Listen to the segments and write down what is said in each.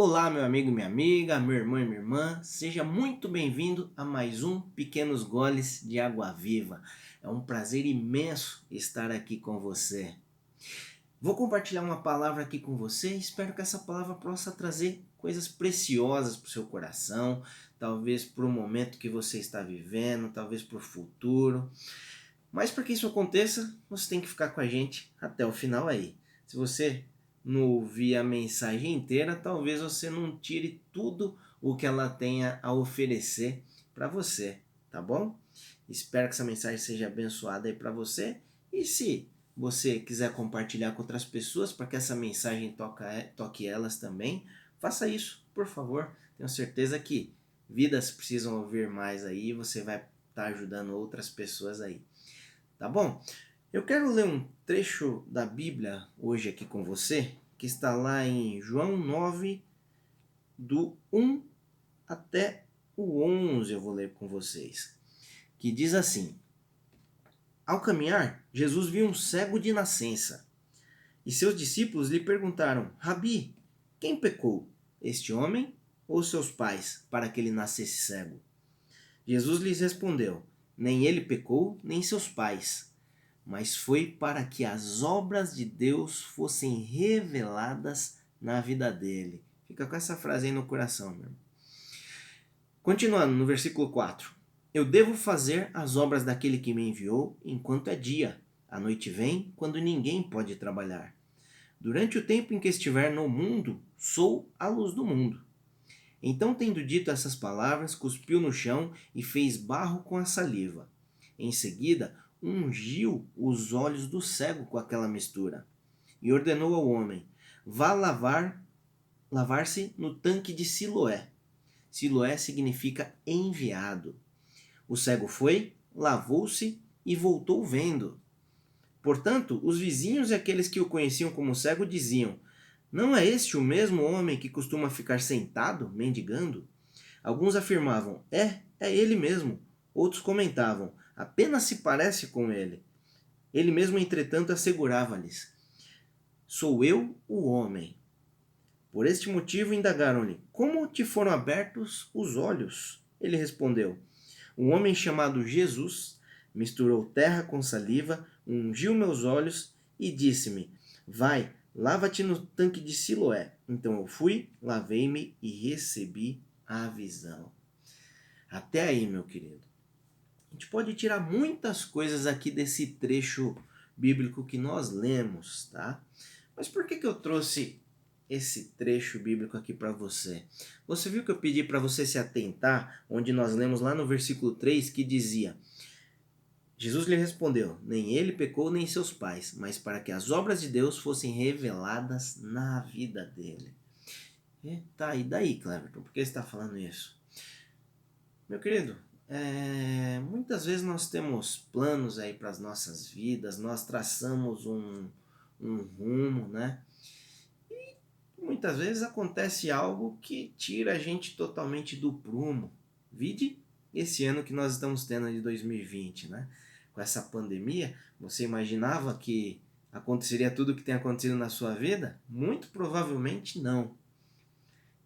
Olá, meu amigo, minha amiga, meu irmão e minha irmã, seja muito bem-vindo a mais um Pequenos Goles de Água Viva. É um prazer imenso estar aqui com você. Vou compartilhar uma palavra aqui com você, espero que essa palavra possa trazer coisas preciosas para o seu coração, talvez para o momento que você está vivendo, talvez para o futuro. Mas para que isso aconteça, você tem que ficar com a gente até o final aí. Se você não ouvir a mensagem inteira, talvez você não tire tudo o que ela tenha a oferecer para você, tá bom? Espero que essa mensagem seja abençoada aí para você. E se você quiser compartilhar com outras pessoas para que essa mensagem toque elas também, faça isso, por favor. Tenho certeza que vidas precisam ouvir mais aí e você vai estar tá ajudando outras pessoas aí. Tá bom? Eu quero ler um trecho da Bíblia hoje aqui com você, que está lá em João 9, do 1 até o 11, eu vou ler com vocês, que diz assim: Ao caminhar, Jesus viu um cego de nascença, e seus discípulos lhe perguntaram: Rabi, quem pecou, este homem ou seus pais, para que ele nascesse cego? Jesus lhes respondeu: Nem ele pecou, nem seus pais mas foi para que as obras de Deus fossem reveladas na vida dele. Fica com essa frase aí no coração, meu irmão. Continuando no versículo 4. Eu devo fazer as obras daquele que me enviou enquanto é dia. A noite vem quando ninguém pode trabalhar. Durante o tempo em que estiver no mundo, sou a luz do mundo. Então, tendo dito essas palavras, cuspiu no chão e fez barro com a saliva. Em seguida, ungiu os olhos do cego com aquela mistura e ordenou ao homem: vá lavar lavar-se no tanque de Siloé. Siloé significa enviado. O cego foi, lavou-se e voltou vendo. Portanto, os vizinhos e aqueles que o conheciam como cego diziam: Não é este o mesmo homem que costuma ficar sentado, mendigando? Alguns afirmavam: É, é ele mesmo. Outros comentavam: apenas se parece com ele. Ele mesmo, entretanto, assegurava-lhes: Sou eu o homem. Por este motivo indagaram-lhe: Como te foram abertos os olhos? Ele respondeu: Um homem chamado Jesus misturou terra com saliva, ungiu meus olhos e disse-me: Vai, lava-te no tanque de Siloé. Então eu fui, lavei-me e recebi a visão. Até aí, meu querido. A gente pode tirar muitas coisas aqui desse trecho bíblico que nós lemos, tá? Mas por que, que eu trouxe esse trecho bíblico aqui para você? Você viu que eu pedi para você se atentar, onde nós lemos lá no versículo 3 que dizia: Jesus lhe respondeu: Nem ele pecou, nem seus pais, mas para que as obras de Deus fossem reveladas na vida dele. E tá, e daí, Cleverton? Por que você está falando isso? Meu querido, é, muitas vezes nós temos planos aí para as nossas vidas, nós traçamos um, um rumo, né? E muitas vezes acontece algo que tira a gente totalmente do prumo. Vide esse ano que nós estamos tendo de 2020, né? Com essa pandemia, você imaginava que aconteceria tudo o que tem acontecido na sua vida? Muito provavelmente não.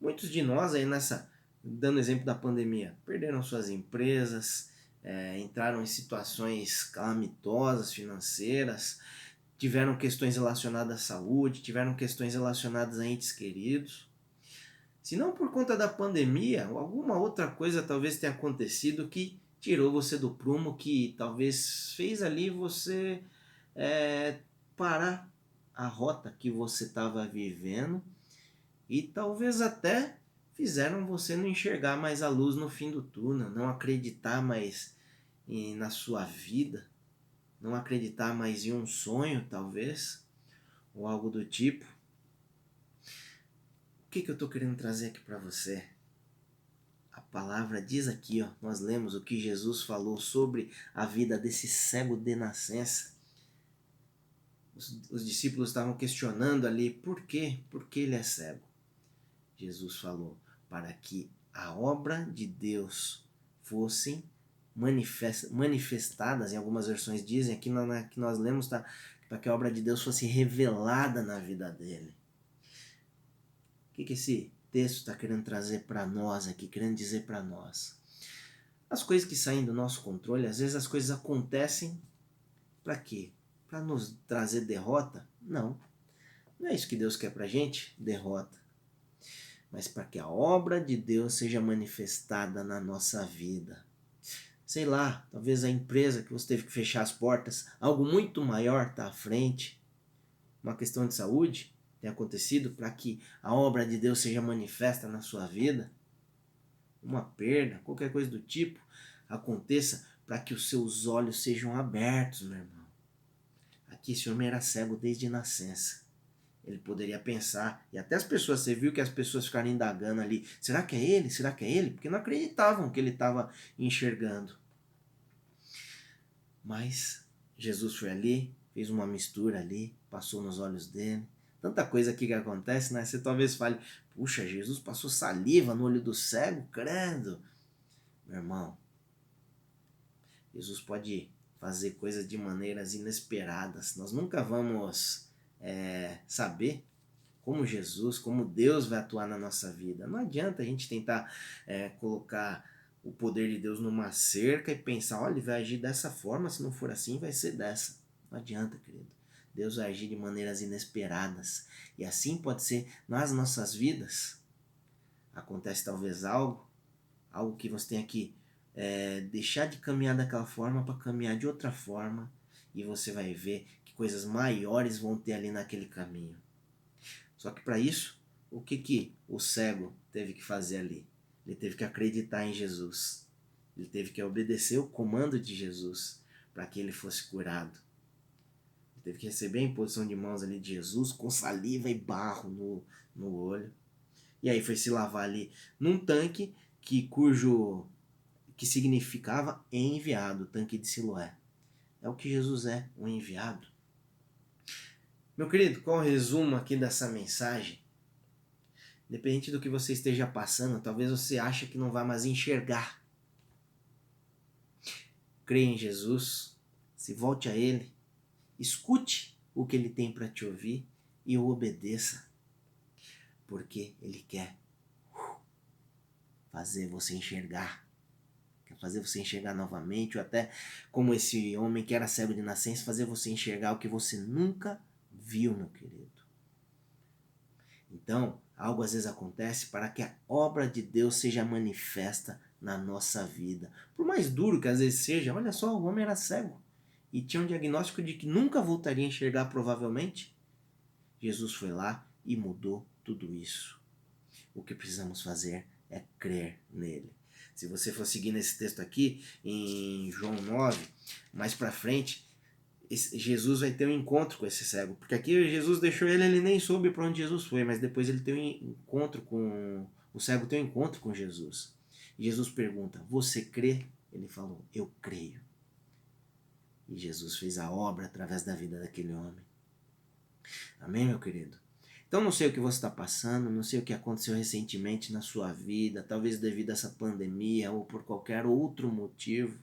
Muitos de nós aí nessa dando exemplo da pandemia, perderam suas empresas, é, entraram em situações calamitosas financeiras, tiveram questões relacionadas à saúde, tiveram questões relacionadas a entes queridos. Se não por conta da pandemia, alguma outra coisa talvez tenha acontecido que tirou você do prumo, que talvez fez ali você é, parar a rota que você estava vivendo e talvez até fizeram você não enxergar mais a luz no fim do túnel, não acreditar mais em, na sua vida, não acreditar mais em um sonho, talvez, ou algo do tipo. O que, que eu estou querendo trazer aqui para você? A palavra diz aqui, ó, nós lemos o que Jesus falou sobre a vida desse cego de nascença. Os, os discípulos estavam questionando ali por quê? Por que ele é cego? Jesus falou, para que a obra de Deus fosse manifestadas, em algumas versões dizem, aqui na, que nós lemos, tá, para que a obra de Deus fosse revelada na vida dele. O que, que esse texto está querendo trazer para nós aqui, querendo dizer para nós. As coisas que saem do nosso controle, às vezes as coisas acontecem para quê? Para nos trazer derrota? Não. Não é isso que Deus quer para gente, derrota. Mas para que a obra de Deus seja manifestada na nossa vida. Sei lá, talvez a empresa que você teve que fechar as portas, algo muito maior está à frente. Uma questão de saúde tem acontecido para que a obra de Deus seja manifesta na sua vida. Uma perda, qualquer coisa do tipo, aconteça para que os seus olhos sejam abertos, meu irmão. Aqui esse homem era cego desde nascença. Ele poderia pensar, e até as pessoas, você viu que as pessoas ficaram indagando ali: será que é ele? Será que é ele? Porque não acreditavam que ele estava enxergando. Mas Jesus foi ali, fez uma mistura ali, passou nos olhos dele. Tanta coisa aqui que acontece, né? Você talvez fale: puxa, Jesus passou saliva no olho do cego, credo. Meu irmão, Jesus pode fazer coisas de maneiras inesperadas. Nós nunca vamos é, saber como Jesus, como Deus vai atuar na nossa vida. Não adianta a gente tentar é, colocar o poder de Deus numa cerca e pensar, olha, ele vai agir dessa forma, se não for assim, vai ser dessa. Não adianta, querido. Deus vai agir de maneiras inesperadas. E assim pode ser nas nossas vidas. Acontece talvez algo, algo que você tenha que é, deixar de caminhar daquela forma para caminhar de outra forma e você vai ver que coisas maiores vão ter ali naquele caminho. Só que para isso, o que que o cego teve que fazer ali? Ele teve que acreditar em Jesus. Ele teve que obedecer o comando de Jesus para que ele fosse curado. Ele teve que receber a imposição de mãos ali de Jesus com saliva e barro no, no olho. E aí foi se lavar ali num tanque que cujo que significava enviado, tanque de Siloé. É o que Jesus é, um enviado. Meu querido, qual o resumo aqui dessa mensagem? Independente do que você esteja passando, talvez você ache que não vai mais enxergar. Creia em Jesus, se volte a Ele, escute o que Ele tem para te ouvir e o obedeça, porque Ele quer fazer você enxergar fazer você enxergar novamente, ou até como esse homem que era cego de nascença, fazer você enxergar o que você nunca viu, meu querido. Então, algo às vezes acontece para que a obra de Deus seja manifesta na nossa vida. Por mais duro que às vezes seja, olha só, o homem era cego e tinha um diagnóstico de que nunca voltaria a enxergar provavelmente. Jesus foi lá e mudou tudo isso. O que precisamos fazer é crer nele. Se você for seguir nesse texto aqui, em João 9, mais para frente, Jesus vai ter um encontro com esse cego. Porque aqui Jesus deixou ele, ele nem soube para onde Jesus foi, mas depois ele tem um encontro com. O cego tem um encontro com Jesus. Jesus pergunta: Você crê? Ele falou: Eu creio. E Jesus fez a obra através da vida daquele homem. Amém, meu querido? Então não sei o que você está passando, não sei o que aconteceu recentemente na sua vida, talvez devido a essa pandemia ou por qualquer outro motivo.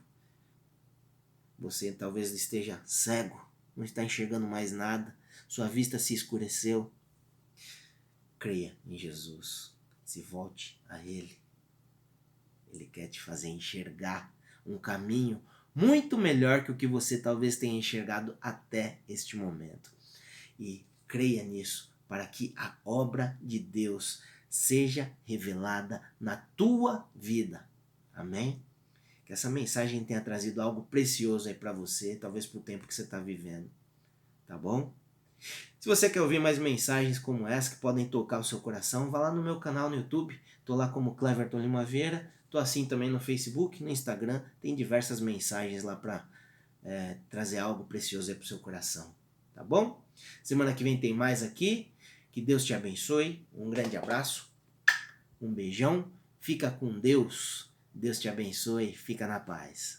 Você talvez esteja cego, não está enxergando mais nada, sua vista se escureceu. Creia em Jesus, se volte a Ele. Ele quer te fazer enxergar um caminho muito melhor que o que você talvez tenha enxergado até este momento. E creia nisso para que a obra de Deus seja revelada na tua vida. Amém? Que essa mensagem tenha trazido algo precioso aí para você, talvez para o tempo que você está vivendo. Tá bom? Se você quer ouvir mais mensagens como essa que podem tocar o seu coração, vá lá no meu canal no YouTube. Tô lá como Cleverton Lima Vieira. Tô assim também no Facebook, no Instagram. Tem diversas mensagens lá para é, trazer algo precioso aí para o seu coração. Tá bom? Semana que vem tem mais aqui. Que Deus te abençoe. Um grande abraço. Um beijão. Fica com Deus. Deus te abençoe. Fica na paz.